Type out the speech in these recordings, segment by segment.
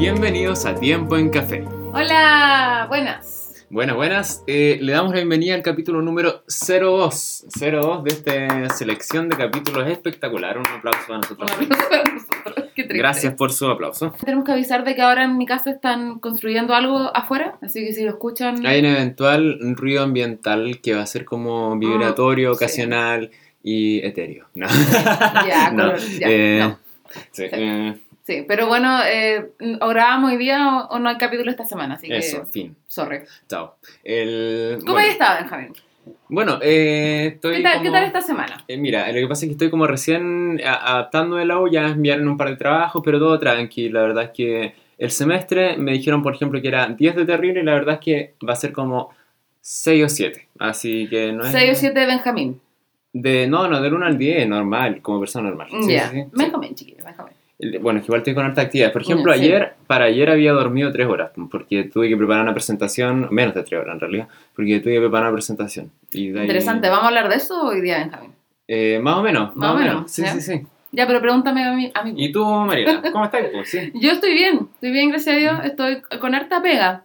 Bienvenidos a Tiempo en Café. Hola, buenas. Buenas, buenas. Eh, le damos la bienvenida al capítulo número 02. 02 de esta selección de capítulos espectacular. Un aplauso para nosotros. Un aplauso para nosotros. Qué. Gracias por su aplauso. Tenemos que avisar de que ahora en mi casa están construyendo algo afuera, así que si lo escuchan... Hay un eventual ruido ambiental que va a ser como vibratorio, Ah, sí. ocasional y etéreo. No. Ya, No, ya, eh, no. Sí. eh, Sí, pero bueno, eh, o grabamos hoy día o, o no hay capítulo esta semana, así eso, que... fin. Sorry. Chao. El, ¿Cómo bueno, has estado, Benjamín? Bueno, eh, estoy ¿Qué tal, ¿Qué como- tal esta semana? Eh, mira, lo que pasa es que estoy como recién adaptando de la U, ya enviaron un par de trabajos, pero todo tranqui. La verdad es que el semestre me dijeron, por ejemplo, que era 10 de terrible y la verdad es que va a ser como 6 o 7. Así que no es... 6 o 7 de Benjamín. De, no, no, del 1 al 10, normal, como persona normal. Ya. sí, sí, sí. Benjamín, chiquillo, Benjamín. El- Bueno, es que igual estoy con harta actividad. Por ejemplo, sí. ayer, para ayer había dormido 3 horas, porque tuve que preparar una presentación, menos de 3 horas en realidad, porque tuve que preparar una presentación. Y de ahí- Interesante, ¿vamos a hablar de eso hoy día, Benjamín? Eh, más o menos, más, o menos. Sí, ¿ya? sí, sí. Ya, pero pregúntame a mí. A mí. ¿Y tú, Mariela? ¿Cómo estás? Pues, sí. Yo estoy bien, estoy bien, gracias a Dios. Estoy con harta pega.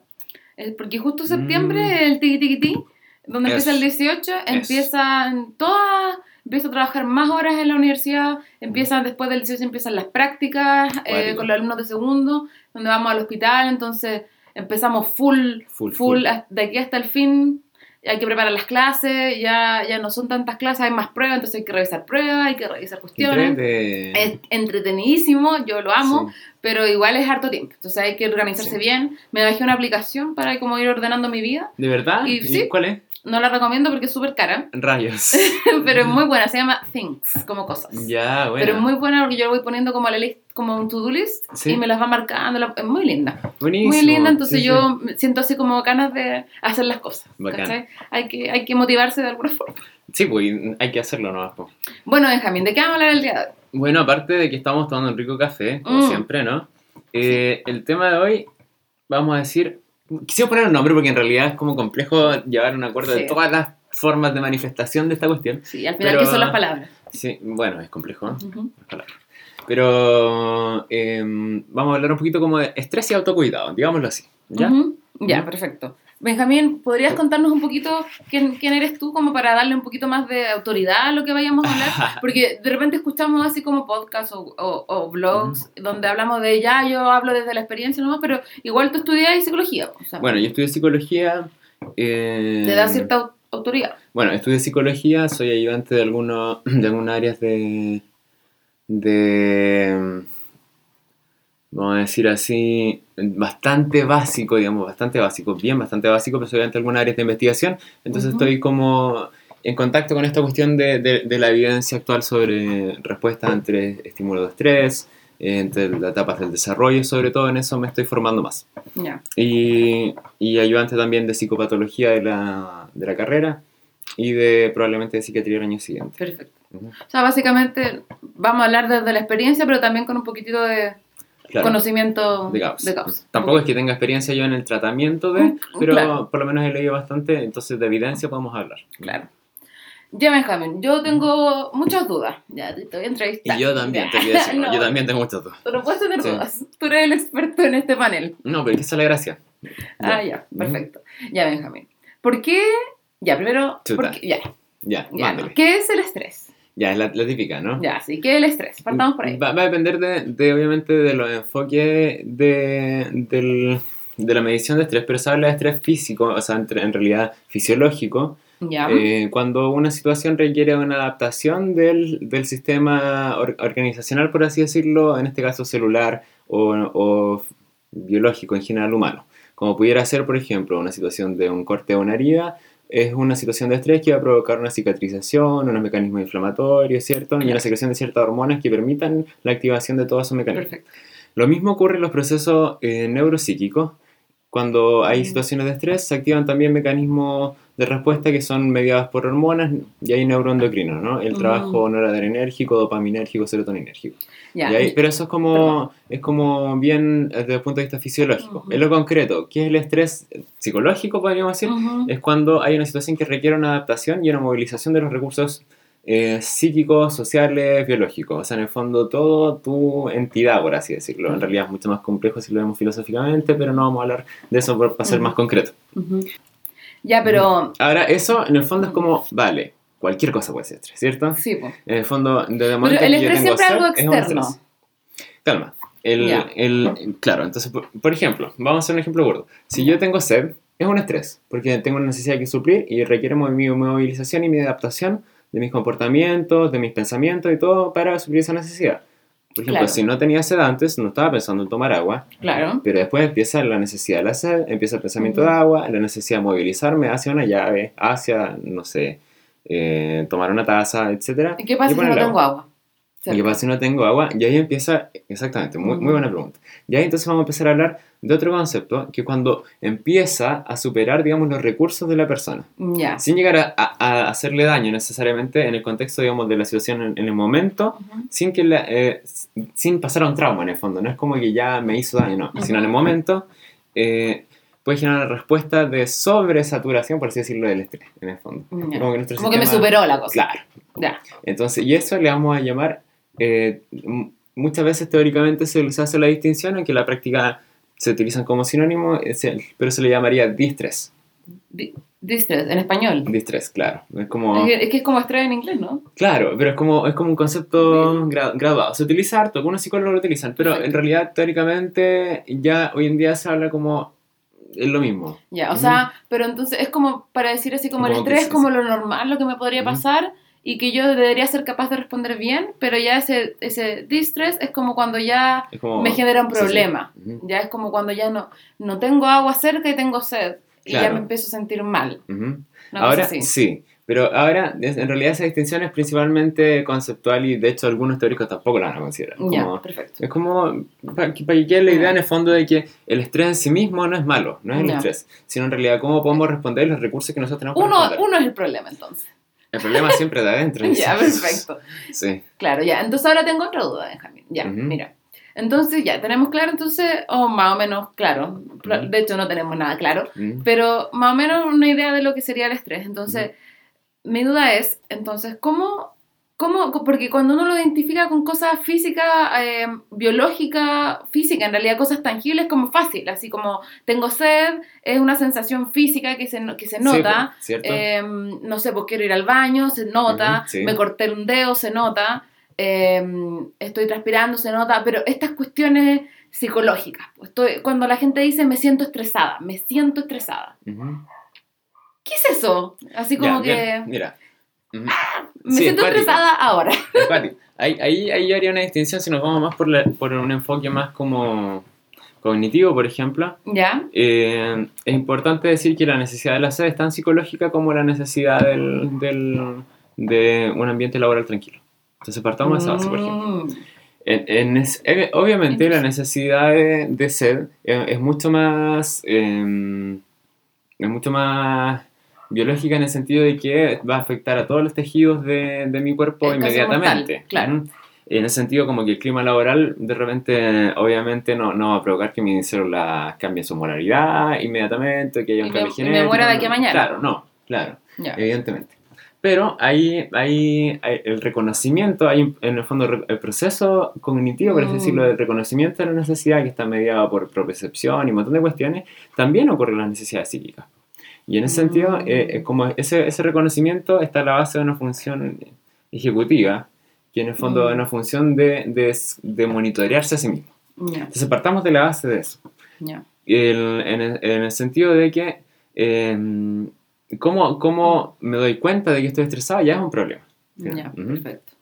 Eh, Porque justo septiembre, el tiki tiki ti, donde Eso. empieza el 18, empiezan todas, empiezo a trabajar más horas en la universidad, empiezan después del 18 empiezan las prácticas eh, con los alumnos de segundo, donde vamos al hospital, entonces empezamos full, Full, full, de aquí hasta el fin. Hay que preparar las clases, ya, ya no son tantas clases, hay más pruebas, entonces hay que revisar pruebas, hay que revisar cuestiones. Es entretenidísimo, yo lo amo, Sí. pero igual es harto tiempo. Entonces hay que organizarse Sí. bien. Me bajé una aplicación para como ir ordenando mi vida. ¿De verdad? Y sí. cuál es? No la recomiendo porque es súper cara, Rayos. pero es muy buena. Se llama Things, como cosas. ya, bueno. Pero es muy buena porque yo lo voy poniendo como a la list, como un to-do list Sí. y me las va marcando. la- Es muy linda. Buenísimo. Muy linda, entonces Sí, yo siento así como ganas de hacer las cosas. Hay que, hay que motivarse de alguna forma. Sí, pues hay que hacerlo nomás. po. Bueno, Benjamín, ¿de qué vamos a hablar el día de hoy? Bueno, aparte de que estamos tomando un rico café, como Mm. siempre, ¿no? Eh, El tema de hoy, vamos a decir... Quisiera poner un nombre porque en realidad es como complejo llevar un acuerdo de todas las formas de manifestación de esta cuestión. Sí, al final, Pero- ¿qué son las palabras? Sí, bueno, es complejo. ¿eh? Las palabras. Pero em, vamos a hablar un poquito como de estrés y autocuidado, digámoslo así. ¿Ya? Ujú, Ya, perfecto. Benjamín, ¿podrías contarnos un poquito quién, quién eres tú como para darle un poquito más de autoridad a lo que vayamos a hablar? Porque de repente escuchamos así como podcasts o, o- o blogs donde hablamos de ya, yo hablo desde la experiencia nomás, pero igual tú estudias psicología. o sea, Bueno, yo estudié psicología. eh, te da cierta au- autoridad. Bueno, estudié psicología, soy ayudante de, algunos de algunas áreas de. de. Vamos a decir así, bastante básico, digamos, bastante básico, bien bastante básico, pero de algunas áreas de investigación, entonces Ujú. estoy como en contacto con esta cuestión de, de- de la evidencia actual sobre respuestas entre estímulos de estrés, eh, entre las etapas del desarrollo, sobre todo en eso me estoy formando más. Ya. Y, y ayudante también de psicopatología de la, de la carrera y de probablemente de psiquiatría el año siguiente. Perfecto. O sea, básicamente vamos a hablar desde la experiencia, pero también con un poquitito de Claro, conocimiento de causa. Tampoco es que tenga experiencia yo en el tratamiento de, Mm, pero claro. por lo menos he leído bastante, entonces de evidencia podemos hablar. Claro. Ya, Benjamín, yo tengo muchas dudas. Ya, te voy a entrevistar. Y yo también, Ya. te quiero decir, No, yo también tengo muchas dudas. Tú no puedes tener Sí. dudas. Tú eres el experto en este panel. No, pero es que esa es la gracia. Ah, ya, perfecto. Ya, Benjamín. ¿Por qué? Ya, primero, Chuta. ¿por qué? ya, Ya. ¿Qué es el estrés? Ya, es la, la típica, ¿no? Ya, sí, ¿qué es el estrés? Partamos por ahí. Va, va a depender de, de, obviamente, de los enfoques de, del- de la medición de estrés, pero se habla de estrés físico, o sea, en, en realidad fisiológico, Ya. eh, cuando una situación requiere una adaptación del, del sistema or- organizacional, por así decirlo, en este caso celular o, o biológico en general humano. Como pudiera ser, por ejemplo, una situación de un corte o una herida, es una situación de estrés que va a provocar una cicatrización, unos mecanismos inflamatorios, ¿cierto? Y una secreción de ciertas hormonas que permitan la activación de todos esos mecanismos. Perfecto. Lo mismo ocurre en los procesos eh, neuropsíquicos. Cuando hay Mm. situaciones de estrés, se activan también mecanismos de respuesta que son mediados por hormonas y hay neuroendocrinos, ¿no? El Mm. trabajo noradrenérgico, dopaminérgico, serotoninérgico. Ya. Y ahí- pero eso es como, es como bien eh, desde el punto de vista fisiológico. En lo concreto, ¿qué es el estrés psicológico, podríamos decir? Ujú. Es cuando hay una situación que requiere una adaptación y una movilización de los recursos eh, psíquicos, sociales, biológicos. O sea, en el fondo, todo tu entidad, por así decirlo. En realidad es mucho más complejo si lo vemos filosóficamente, pero no vamos a hablar de eso para ser más concreto. Ya, pero... Ahora, eso en el fondo es como, vale, cualquier cosa puede ser estrés, ¿cierto? Sí, pues. En el fondo, desde el Pero momento el que yo estrés tengo siempre es algo es externo. estrés. Calma. El, Ya. el, claro, entonces, por, por ejemplo, vamos a hacer un ejemplo gordo. Si yo tengo sed, es un estrés, porque tengo una necesidad que suplir y requiere mi movilización y mi adaptación de mis comportamientos, de mis pensamientos y todo para suplir esa necesidad. Por ejemplo, Claro. si no tenía sed antes, no estaba pensando en tomar agua, Claro. pero después empieza la necesidad de la sed, empieza el pensamiento de agua, la necesidad de movilizarme hacia una llave, hacia, no sé, eh, tomar una taza, etc. ¿Y qué pasa si no tengo agua? ¿Y qué pasa si no tengo agua? Y ahí empieza, exactamente, muy, muy buena pregunta. Y ahí entonces vamos a empezar a hablar de otro concepto, que cuando empieza a superar, digamos, los recursos de la persona, Ya. sin llegar a, a- a hacerle daño necesariamente en el contexto, digamos, de la situación en, en el momento, sin, que la- eh, sin pasar a un trauma en el fondo. No es como que ya me hizo daño, no, sino en el momento eh, puede generar una respuesta de sobresaturación, por así decirlo, del estrés, en el fondo. Como que, que me superó la cosa. Claro. Ya. Entonces, y eso le vamos a llamar, eh, muchas veces teóricamente se, se hace la distinción, aunque en la práctica se utilizan como sinónimo, el- pero se le llamaría distress. Di- Distress, en español. Distress, claro. Es como, Es que, es como estrés en inglés, ¿no? claro, pero es como, es como un concepto gra- graduado. Se utiliza harto, algunos psicólogos lo utilizan, pero en Perfecto. realidad teóricamente ya hoy en día se habla como, es lo mismo. Ya, o sea, pero entonces es como para decir así como el Como que estrés es como lo normal, lo que me podría pasar y que yo debería ser capaz de responder bien, pero ya ese, ese distress es como cuando ya como, me genera un sí, sí. problema. Ujú, Ya es como cuando ya no, no tengo agua cerca y tengo sed. Y ya Claro. me empiezo a sentir mal. Una cosa Ahora sí, pero ahora en realidad esa distinción es principalmente conceptual y de hecho algunos teóricos tampoco la van a considerar. Ya, Como- perfecto. es como para que, quede la idea en el fondo de que el estrés en sí mismo no es malo, no es el Ya. estrés, sino en realidad cómo podemos responder los recursos que nosotros tenemos para Uno, responder. uno es el problema entonces. El problema siempre de adentro. ya, perfecto. Sí. Claro, ya. Entonces ahora tengo otra duda, Benjamín. Ya, mira. Entonces ya, tenemos claro entonces, o más o menos claro. De hecho no tenemos nada claro. Pero más o menos una idea de lo que sería el estrés. Entonces, mi duda es, entonces, ¿cómo, cómo, porque cuando uno lo identifica con cosas físicas, eh, biológicas, físicas, en realidad cosas tangibles, como fácil, así como tengo sed, es una sensación física que se, que se nota. Eh, no sé, pues quiero ir al baño, se nota, sí. me corté un dedo, se nota, eh, estoy transpirando, se nota, pero estas cuestiones psicológicas, pues, estoy, cuando la gente dice me siento estresada, me siento estresada. ¿qué es eso? Así como Ya, que mira. Me Sí, siento estresada ahora. Ahí, ahí, ahí haría una distinción si nos vamos más por, la- por un enfoque más como cognitivo, por ejemplo. ¿Ya? Eh, es importante decir que la necesidad de la sed es tan psicológica como la necesidad del, del- de un ambiente laboral tranquilo. Entonces partamos de esa base, por ejemplo. Mm, En- en es- eh, obviamente la necesidad de, de sed eh, es mucho más eh, es mucho más biológica en el sentido de que va a afectar a todos los tejidos de, de mi cuerpo casi inmediatamente. mortal, claro. En el sentido como que el clima laboral de repente obviamente no, no va a provocar que mis células cambien su moralidad inmediatamente, que haya un cambio y me genético. muera de aquí a mañana. Claro, no, claro ya. evidentemente. Pero ahí, ahí, hay el reconocimiento, hay en el fondo el proceso cognitivo, por así Mm. decirlo, del reconocimiento de la necesidad que está mediado por propriocepción y un montón de cuestiones, también ocurre en las necesidades psíquicas. Y en ese sentido, Mm. eh, como ese, ese reconocimiento está a la base de una función ejecutiva, que en el fondo Mm. es una función de, de, de monitorearse a sí mismo. Entonces partamos de la base de eso. El- en, el, en el sentido de que eh, ¿cómo, cómo me doy cuenta de que estoy estresado ya es un problema. Ya, Ujú. perfecto.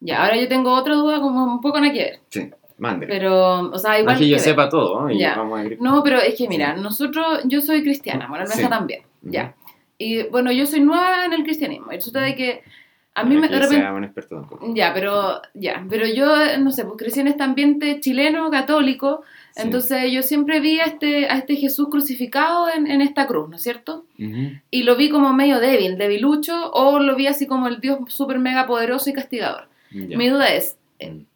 Ya, ahora yo tengo otra duda como un poco nada que ver. Sí, mande. Pero, o sea, no igual es que yo ver. sepa todo, ¿no? Y Ya. vamos a ir- No, pero es que mira, nosotros, yo soy cristiana, bueno, Almeja Sí. también, ya. Y bueno, yo soy nueva en el cristianismo. Y resulta de que a mí No me, de que repente... un experto tampoco. Ya, pero, ya, pero yo, no sé, pues crecí en este ambiente chileno, católico, Sí. entonces yo siempre vi a este, a este Jesús crucificado en, en esta cruz, ¿no es cierto? Ujú. Y lo vi como medio débil, debilucho, o lo vi así como el Dios súper mega poderoso y castigador. Ya. Mi duda es, eh, Mm.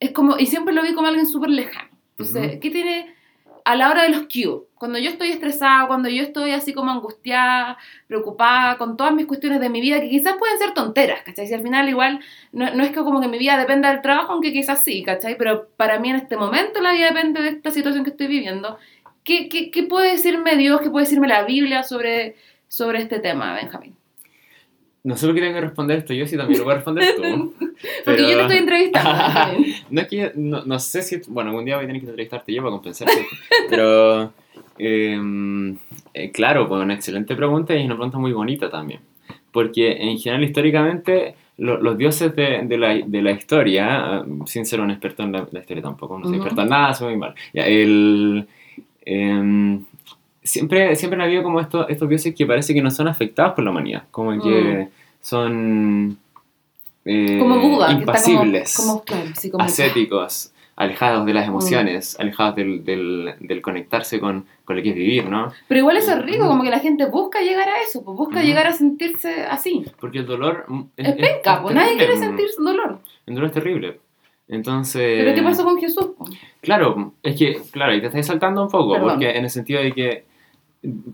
Es como, y siempre lo vi como alguien súper lejano. Entonces. ¿qué tiene, a la hora de los cues, cuando yo estoy estresada, cuando yo estoy así como angustiada, preocupada con todas mis cuestiones de mi vida, que quizás pueden ser tonteras, ¿cachai? Si al final igual no, no es que como que mi vida dependa del trabajo, aunque quizás sí, ¿cachai? Pero para mí en este momento la vida depende de esta situación que estoy viviendo. ¿Qué, qué, qué puede decirme Dios, qué puede decirme la Biblia sobre, sobre este tema, Benjamín? No sé por qué tengo que responder esto yo, si también lo voy a responder tú. Porque yo te estoy entrevistando. No, es que yo- no, no sé si... Bueno, algún día voy a tener que entrevistarte yo para compensarte. pero... eh, eh, claro, pues una excelente pregunta y es una pregunta muy bonita también. Porque en general, históricamente, lo- los dioses de, de la, de la historia, eh, sin ser un experto en la, la historia tampoco, no soy experto en nada, soy muy mal. Ya, el, em, siempre, siempre han habido como estos, estos dioses que parece que no son afectados por la humanidad, como que son eh, Como Buda, que está como, impasibles, como, sí, como ascéticos, alejados de las emociones, alejados del, del, del conectarse con, con lo que es vivir, ¿no? Pero igual eso es rico, como que la gente busca llegar a eso, pues busca Ujú. llegar a sentirse así. Porque el dolor mm, Es penca, pues nadie quiere mm. sentir dolor. El dolor es terrible. Entonces... Pero ¿qué pasó con Jesús? po? Claro, es que, claro, y te estás saltando un poco, Perdón. porque en el sentido de que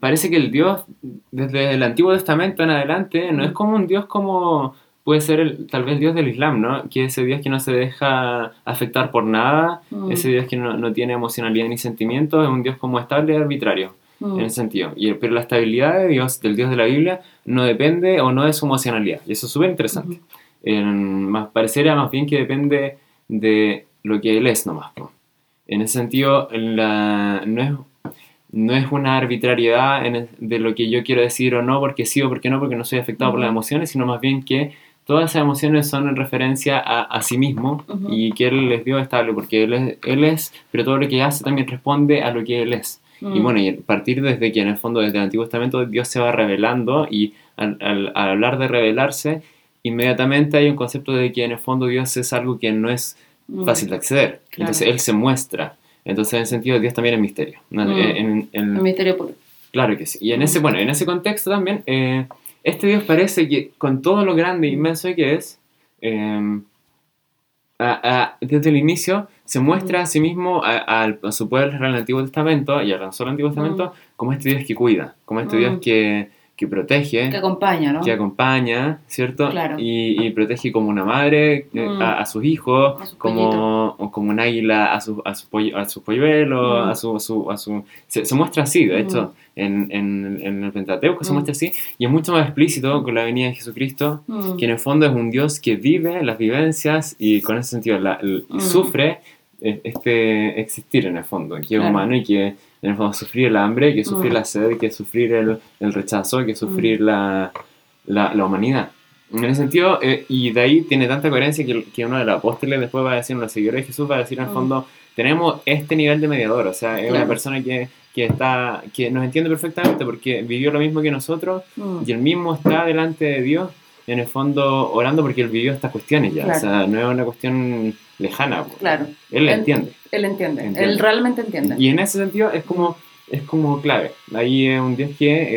parece que el Dios, desde el Antiguo Testamento en adelante, no es como un Dios como puede ser el, tal vez el Dios del Islam, ¿no? Que es ese Dios que no se deja afectar por nada, Mm, ese Dios que no, no tiene emocionalidad ni sentimientos, es un Dios como estable y arbitrario, mm, en ese sentido. Y, pero la estabilidad de Dios, del Dios de la Biblia, no depende o no de su emocionalidad, y eso es súper interesante. En- más, parecería más bien que depende de lo que él es nomás. po. En ese sentido, la- no, es, no es una arbitrariedad en el- de lo que yo quiero decir o no, porque sí o porque no, porque no soy afectado por Ujú. las emociones, sino más bien que todas esas emociones son en referencia a, a sí mismo y que él les dio estable, porque él es, él es, pero todo lo que hace también responde a lo que él es. Y mm. bueno, y a partir desde que en el fondo desde el Antiguo Testamento Dios se va revelando y al, al- al hablar de revelarse, inmediatamente hay un concepto de que en el fondo Dios es algo que no es fácil de acceder. Claro. Entonces Él se muestra. Entonces en ese sentido Dios también es misterio. ¿no? Mm. En- en- El misterio puro. claro que sí. Y en ese, bueno, en ese contexto también, eh, este Dios parece que con todo lo grande e inmenso que es, eh, a- a- desde el inicio se muestra a sí mismo, a, a su pueblo en el Antiguo Testamento y al solo Antiguo Testamento, como este Dios que cuida, como este Mm. Dios que, que protege, Que acompaña, ¿no? que acompaña, ¿cierto? Claro. Y, y protege como una madre eh, Mm. a, a sus hijos, A sus como, o como un águila a sus a su pollo- a sus polluelos, Mm. a su, a su, a su- se, se muestra así, de hecho, en, en, en el Pentateuco se Mm. muestra así, y es mucho más explícito con la venida de Jesucristo, Mm. que en el fondo es un Dios que vive las vivencias y con ese sentido la- Mm. sufre eh, este existir en el fondo, que es Claro. humano y que en el fondo sufrir el hambre, que sufrir Mm. la sed, que sufrir el, el rechazo, que sufrir la, la, la humanidad. En ese sentido, eh, y de ahí tiene tanta coherencia que, que uno de los apóstoles después va a decir, uno de los seguidores de Jesús va a decir en el Mm. fondo, tenemos este nivel de mediador, o sea, es Claro. una persona que, que, está, que nos entiende perfectamente porque vivió lo mismo que nosotros Mm. y él mismo está delante de Dios, en el fondo orando porque él vivió estas cuestiones ya, Claro. o sea, no es una cuestión lejana. Claro, él Él- entiende. él entiende, Entiende. él realmente entiende. Y en ese sentido es como, es como clave. Ahí es un Dios que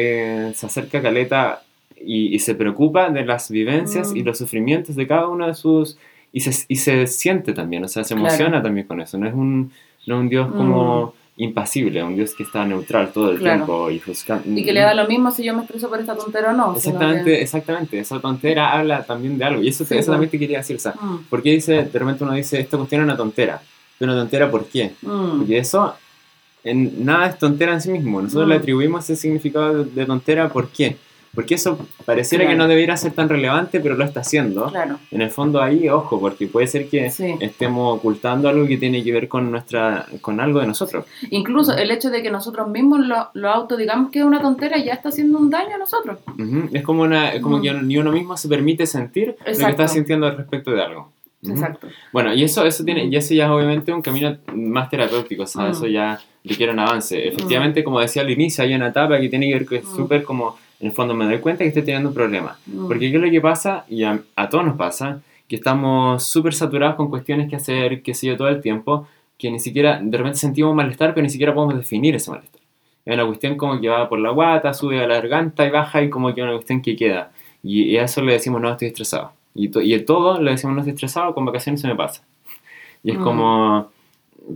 eh, se acerca a Caleta y, y se preocupa de las vivencias Mm. y los sufrimientos de cada uno de sus... Y se, y se siente también, o sea, se Claro. emociona también con eso. No es un, no es un Dios como impasible, un Dios que está neutral todo el Mm. Claro. tiempo y buscando... Y que le da lo mismo si yo me estreso por esta tontera o no. Exactamente, que- exactamente. Esa tontera habla también de algo. Y eso, Sí, eso pues. también te quería decir. O sea, Mm, ¿por qué dice, de repente uno dice, esta cuestión es una tontera? ¿Pero una tontera por qué? mm, Porque eso, en, nada es tontera en sí mismo. Nosotros Mm. le atribuimos ese significado de, de tontera, ¿por qué? Porque eso pareciera Claro. que no debería ser tan relevante, pero lo está haciendo. Claro, En el fondo ahí, ojo, porque puede ser que sí. estemos ocultando algo que tiene que ver con nuestra con algo de nosotros. Incluso el hecho de que nosotros mismos lo, lo autodigamos que es una tontera ya está haciendo un daño a nosotros. Es como, una, es como que ni uno mismo se permite sentir lo que Exacto. está sintiendo al respecto de algo. Exacto. Bueno, y eso, eso tiene, y eso ya es obviamente un camino más terapéutico, o sea, Mm. eso ya requiere un avance. Efectivamente, como decía al inicio, hay una etapa que tiene que ver con Mm. súper como, en el fondo me doy cuenta que estoy teniendo un problema. Mm, Porque qué es lo que pasa, y a, a todos nos pasa, que estamos súper saturados con cuestiones que hacer, qué sé yo, todo el tiempo, que ni siquiera, de repente sentimos malestar, pero ni siquiera podemos definir ese malestar. Es una cuestión como que va por la guata, sube a la garganta y baja y como que es una cuestión que queda. Y, y a eso le decimos, no, estoy estresado. Y, to- y el todo le decimos, no estoy estresado, con vacaciones se me pasa. Y es Mm. como,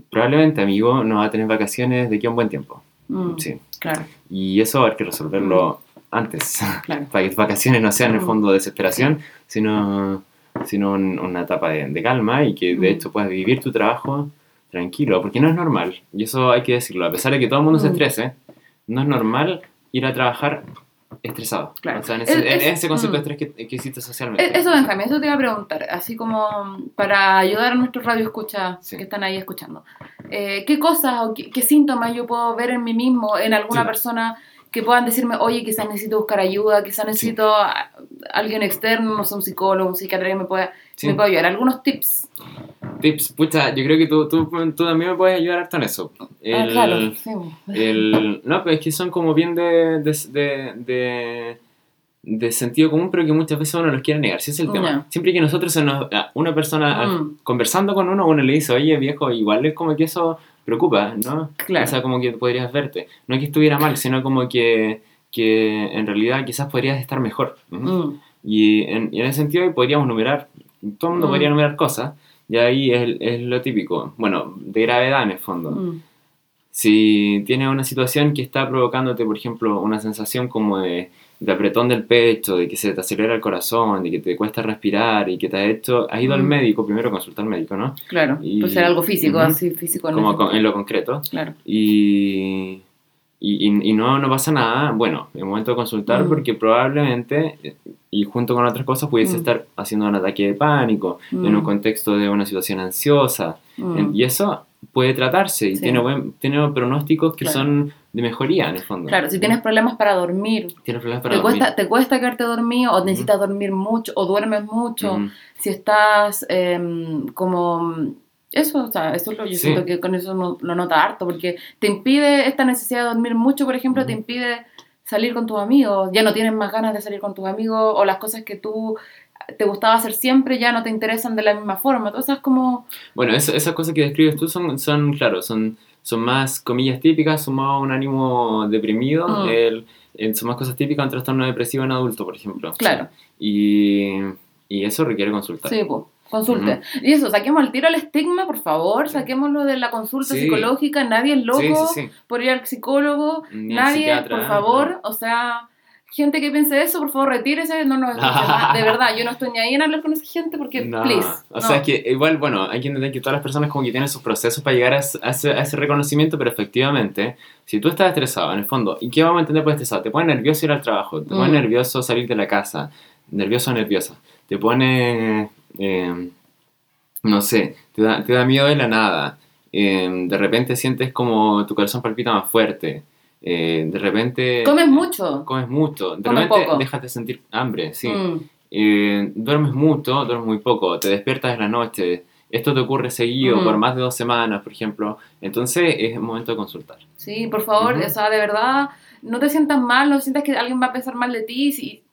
probablemente, amigo, no va a tener vacaciones de aquí a un buen tiempo. Mm, Sí. Claro. Y eso hay que resolverlo antes, Claro. para que tus vacaciones no sean en el fondo desesperación, sino, sino un- una etapa de, de calma y que de hecho puedas vivir tu trabajo tranquilo, porque no es normal, y eso hay que decirlo, a pesar de que todo el mundo se estrese, no es normal ir a trabajar estresado. Claro. O sea, en ese, Es- en ese concepto mm. de estrés que, que existe socialmente. E- Eso, Benjamín, eso te iba a preguntar, así como para ayudar a nuestros radioescuchas Sí. que están ahí escuchando. Eh, ¿Qué cosas o qué, qué síntomas yo puedo ver en mí mismo, en alguna Sí. persona que puedan decirme, oye, quizás necesito buscar ayuda, quizás necesito a- alguien externo, no sé, un psicólogo, un psiquiatra que me pueda, me pueda ayudar? Algunos tips. Tips, pucha, yo creo que tú, tú, tú también me puedes ayudar harto en eso. Ah, El- claro, sí. El, no, pero es que son como bien de, de, de, de- de sentido común, pero que muchas veces uno los quiere negar. Si es el tema. Siempre que nosotros, nos, una persona Mm. conversando con uno, uno le dice, oye viejo, igual es como que eso preocupa, ¿no? Claro. O sea, como que podrías verte. No que estuviera mal, sino como que, que en realidad quizás podrías estar mejor. Ujú. Mm, Y en, y en ese sentido podríamos numerar, todo el mundo Mm. podría numerar cosas, y ahí es, es lo típico, bueno, de gravedad en el fondo. mm, Si tienes una situación que está provocándote, por ejemplo, una sensación como de, de apretón del pecho, de que se te acelera el corazón, de que te cuesta respirar y que te ha hecho, has ido al Mm. médico, primero consulta al médico, ¿no? claro, Y- puede ser algo físico, Ujú. así físico. en Como ese con- en lo concreto. Claro. Y, y, y- no, no pasa nada, bueno, es momento de consultar Mm. porque probablemente, eh, y junto con otras cosas, pudiese Mm. estar haciendo un ataque de pánico, en un contexto de una situación ansiosa. En- Y eso puede tratarse y Sí. tiene, buen, tiene pronósticos que Claro. son de mejoría en el fondo. Claro, si tienes problemas para dormir, Tienes problemas para te dormir. cuesta, te cuesta quedarte dormido o necesitas dormir mucho o duermes mucho, Ujú. si estás em, como... Eso, o sea, eso es lo, yo Sí. siento que con eso no- lo nota harto, porque te impide esta necesidad de dormir mucho, por ejemplo, te Ujú. impide salir con tus amigos, ya no tienes más ganas de salir con tus amigos, o las cosas que tú te gustaba hacer siempre ya no te interesan de la misma forma, todas esas como... Bueno, eso- esas cosas que describes tú son, son claro, son, son más comillas típicas, sumado a un ánimo deprimido. Mm. el- el- son más cosas típicas un trastorno depresivo en adulto, por ejemplo. Claro. Y, y eso requiere consultar. Sí, pues, consulte. Y eso, saquemos al tiro el estigma, por favor, saquémoslo de la consulta Sí. psicológica, nadie es loco Sí, sí, sí. por ir al psicólogo, Ni al nadie, por favor, no. o sea, gente que piense eso, por favor, retírese, no nos escuche más. De verdad, yo no estoy ni ahí en hablar con esa gente porque, No, please. o no. sea, es que igual, bueno, hay que entender que todas las personas como que tienen sus procesos para llegar a ese, a ese- a ese reconocimiento, pero efectivamente, si tú estás estresado, en el fondo, ¿y qué vamos a entender por estresado? Te pone nervioso ir al trabajo, te pone Mm. nervioso salir de la casa, nervioso o nerviosa, te pone, eh, no sé, te da, te da miedo de la nada, eh, de repente sientes como tu corazón palpita más fuerte, eh, de repente... Comes mucho. Comes mucho, de Comes repente poco. dejas de sentir hambre, sí. Mm, Eh, duermes mucho, duermes muy poco, te despiertas en la noche, esto te ocurre seguido Mm. por más de dos semanas, por ejemplo, entonces es momento de consultar. Sí, por favor, o sea, de verdad, no te sientas mal, no sientas que alguien va a pensar mal de ti, si,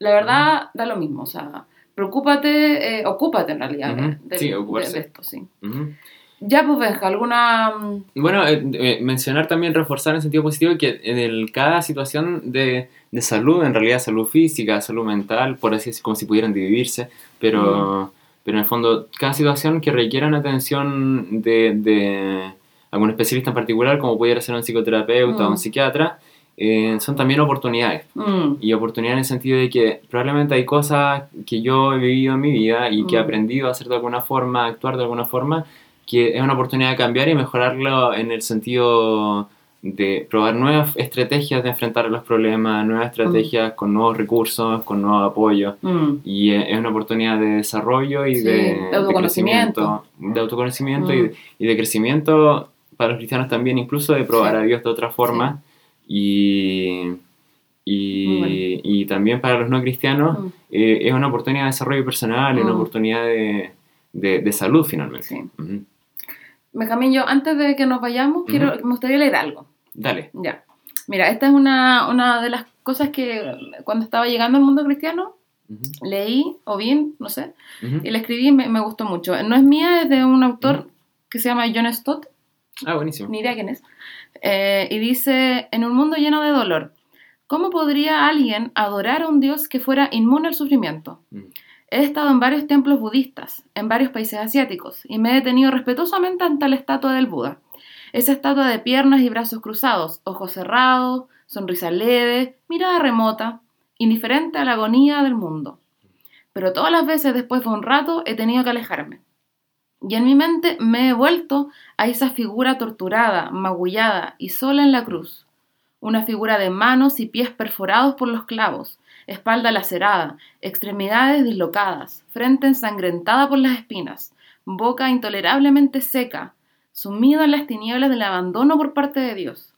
la verdad, da lo mismo, o sea, preocúpate, eh, ocúpate en realidad de- Ujú. de, Sí, de- de esto, sí. Ya, pues, Benja, ¿alguna...? mm, Bueno, eh, eh, mencionar también, reforzar en sentido positivo que en el, cada situación de, de salud, en realidad salud física, salud mental, por así decirlo, como si pudieran dividirse, pero, pero en el fondo, cada situación que requiera una atención de, de algún especialista en particular, como pudiera ser un psicoterapeuta o Mm. un psiquiatra, eh, son también oportunidades. mm, Y oportunidad en el sentido de que probablemente hay cosas que yo he vivido en mi vida y que he Mm. aprendido a hacer de alguna forma, a actuar de alguna forma, que es una oportunidad de cambiar y mejorarlo en el sentido de probar nuevas estrategias de enfrentar los problemas, nuevas estrategias con nuevos recursos, con nuevos apoyos. mm. Y es una oportunidad de desarrollo y Sí, de, autoconocimiento. de autoconocimiento Mm. y, y de crecimiento para los cristianos también, incluso de probar Sí. a Dios de otra forma. Y, y, Muy bueno. y también para los no cristianos Mm. eh, es una oportunidad de desarrollo personal, es una Mm. oportunidad de, salud finalmente. Benjamín, yo antes de que nos vayamos, quiero, me gustaría leer algo. Dale. Ya. Mira, esta es una, una de las cosas que cuando estaba llegando al mundo cristiano, leí o vi, no sé, y la escribí y me, me gustó mucho. No es mía, es de un autor que se llama John Stott, Ah, buenísimo. ni idea quién es. Eh, y dice, en un mundo lleno de dolor, ¿cómo podría alguien adorar a un Dios que fuera inmune al sufrimiento? He estado en varios templos budistas, en varios países asiáticos, y me he detenido respetuosamente ante la estatua del Buda. Esa estatua de piernas y brazos cruzados, ojos cerrados, sonrisa leve, mirada remota, indiferente a la agonía del mundo. Pero todas las veces después de un rato he tenido que alejarme. Y en mi mente me he vuelto a esa figura torturada, magullada y sola en la cruz. Una figura de manos y pies perforados por los clavos, espalda lacerada, extremidades dislocadas, frente ensangrentada por las espinas, boca intolerablemente seca, sumido en las tinieblas del abandono por parte de Dios.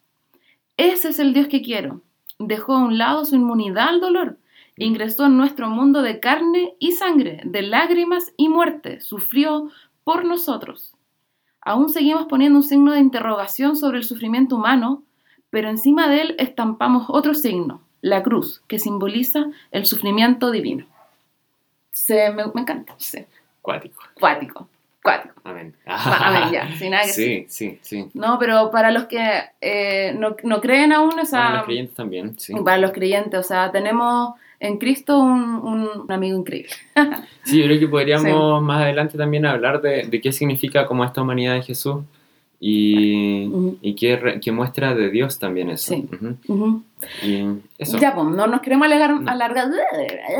Ese es el Dios que quiero. Dejó a un lado su inmunidad al dolor, ingresó en nuestro mundo de carne y sangre, de lágrimas y muerte, sufrió por nosotros. Aún seguimos poniendo un signo de interrogación sobre el sufrimiento humano, pero encima de él estampamos otro signo, la cruz, que simboliza el sufrimiento divino. Se, me, encanta. Sí. Cuático. Cuático. Cuático. Amén. Amén, ya. Sin nada que sí, sí, sí. No, pero para los que eh, no, no, creen aún, o sea. Para los creyentes también, sí. Para los creyentes, o sea, tenemos en Cristo un, un amigo increíble. sí, yo creo que podríamos más adelante también hablar de, de, qué significa como esta humanidad de Jesús y, y qué, qué, muestra de Dios también eso. Sí. Y eso. Ya, pues, no nos queremos alargar. alargar.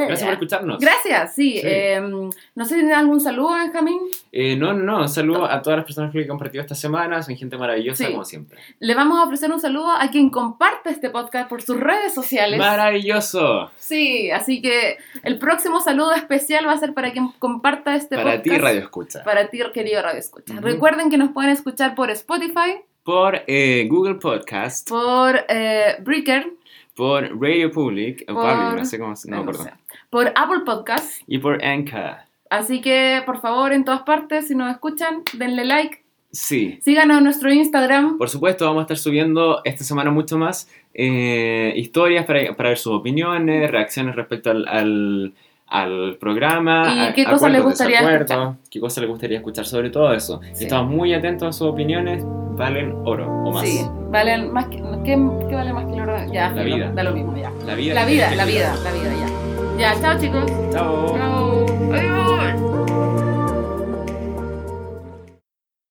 Gracias por escucharnos. Gracias, sí. Eh, no sé si tiene algún saludo, Benjamín. Eh, no, no, un saludo a todas las personas que han compartido esta semana. Son gente maravillosa, como siempre. Le vamos a ofrecer un saludo a quien comparte este podcast por sus redes sociales. ¡Maravilloso! Sí, así que el próximo saludo especial va a ser para quien comparta este para podcast. Para ti, Radio Escucha. Para ti, querido Radio Escucha. Recuerden que nos pueden escuchar por Spotify por eh, Google Podcast, por eh, Breaker, por Radio Public, por, Public, no sé cómo no, no perdón. por Apple Podcast y por Anchor. Así que, por favor, en todas partes, si nos escuchan, denle like. Sí. Síganos en nuestro Instagram. Por supuesto, vamos a estar subiendo esta semana mucho más eh, historias para, para ver sus opiniones, reacciones respecto al, al al programa. ¿Y qué cosa le gustaría escuchar? ¿Qué cosa le gustaría escuchar sobre todo eso? Sí. Estamos muy atentos a sus opiniones, valen oro o más. Sí, valen más que... ¿Qué, qué vale más que el oro? Ya, la vida. Da lo mismo, ya. La vida. La vida, la vida, la vida, ya. Ya, chao chicos. Chao. Chao.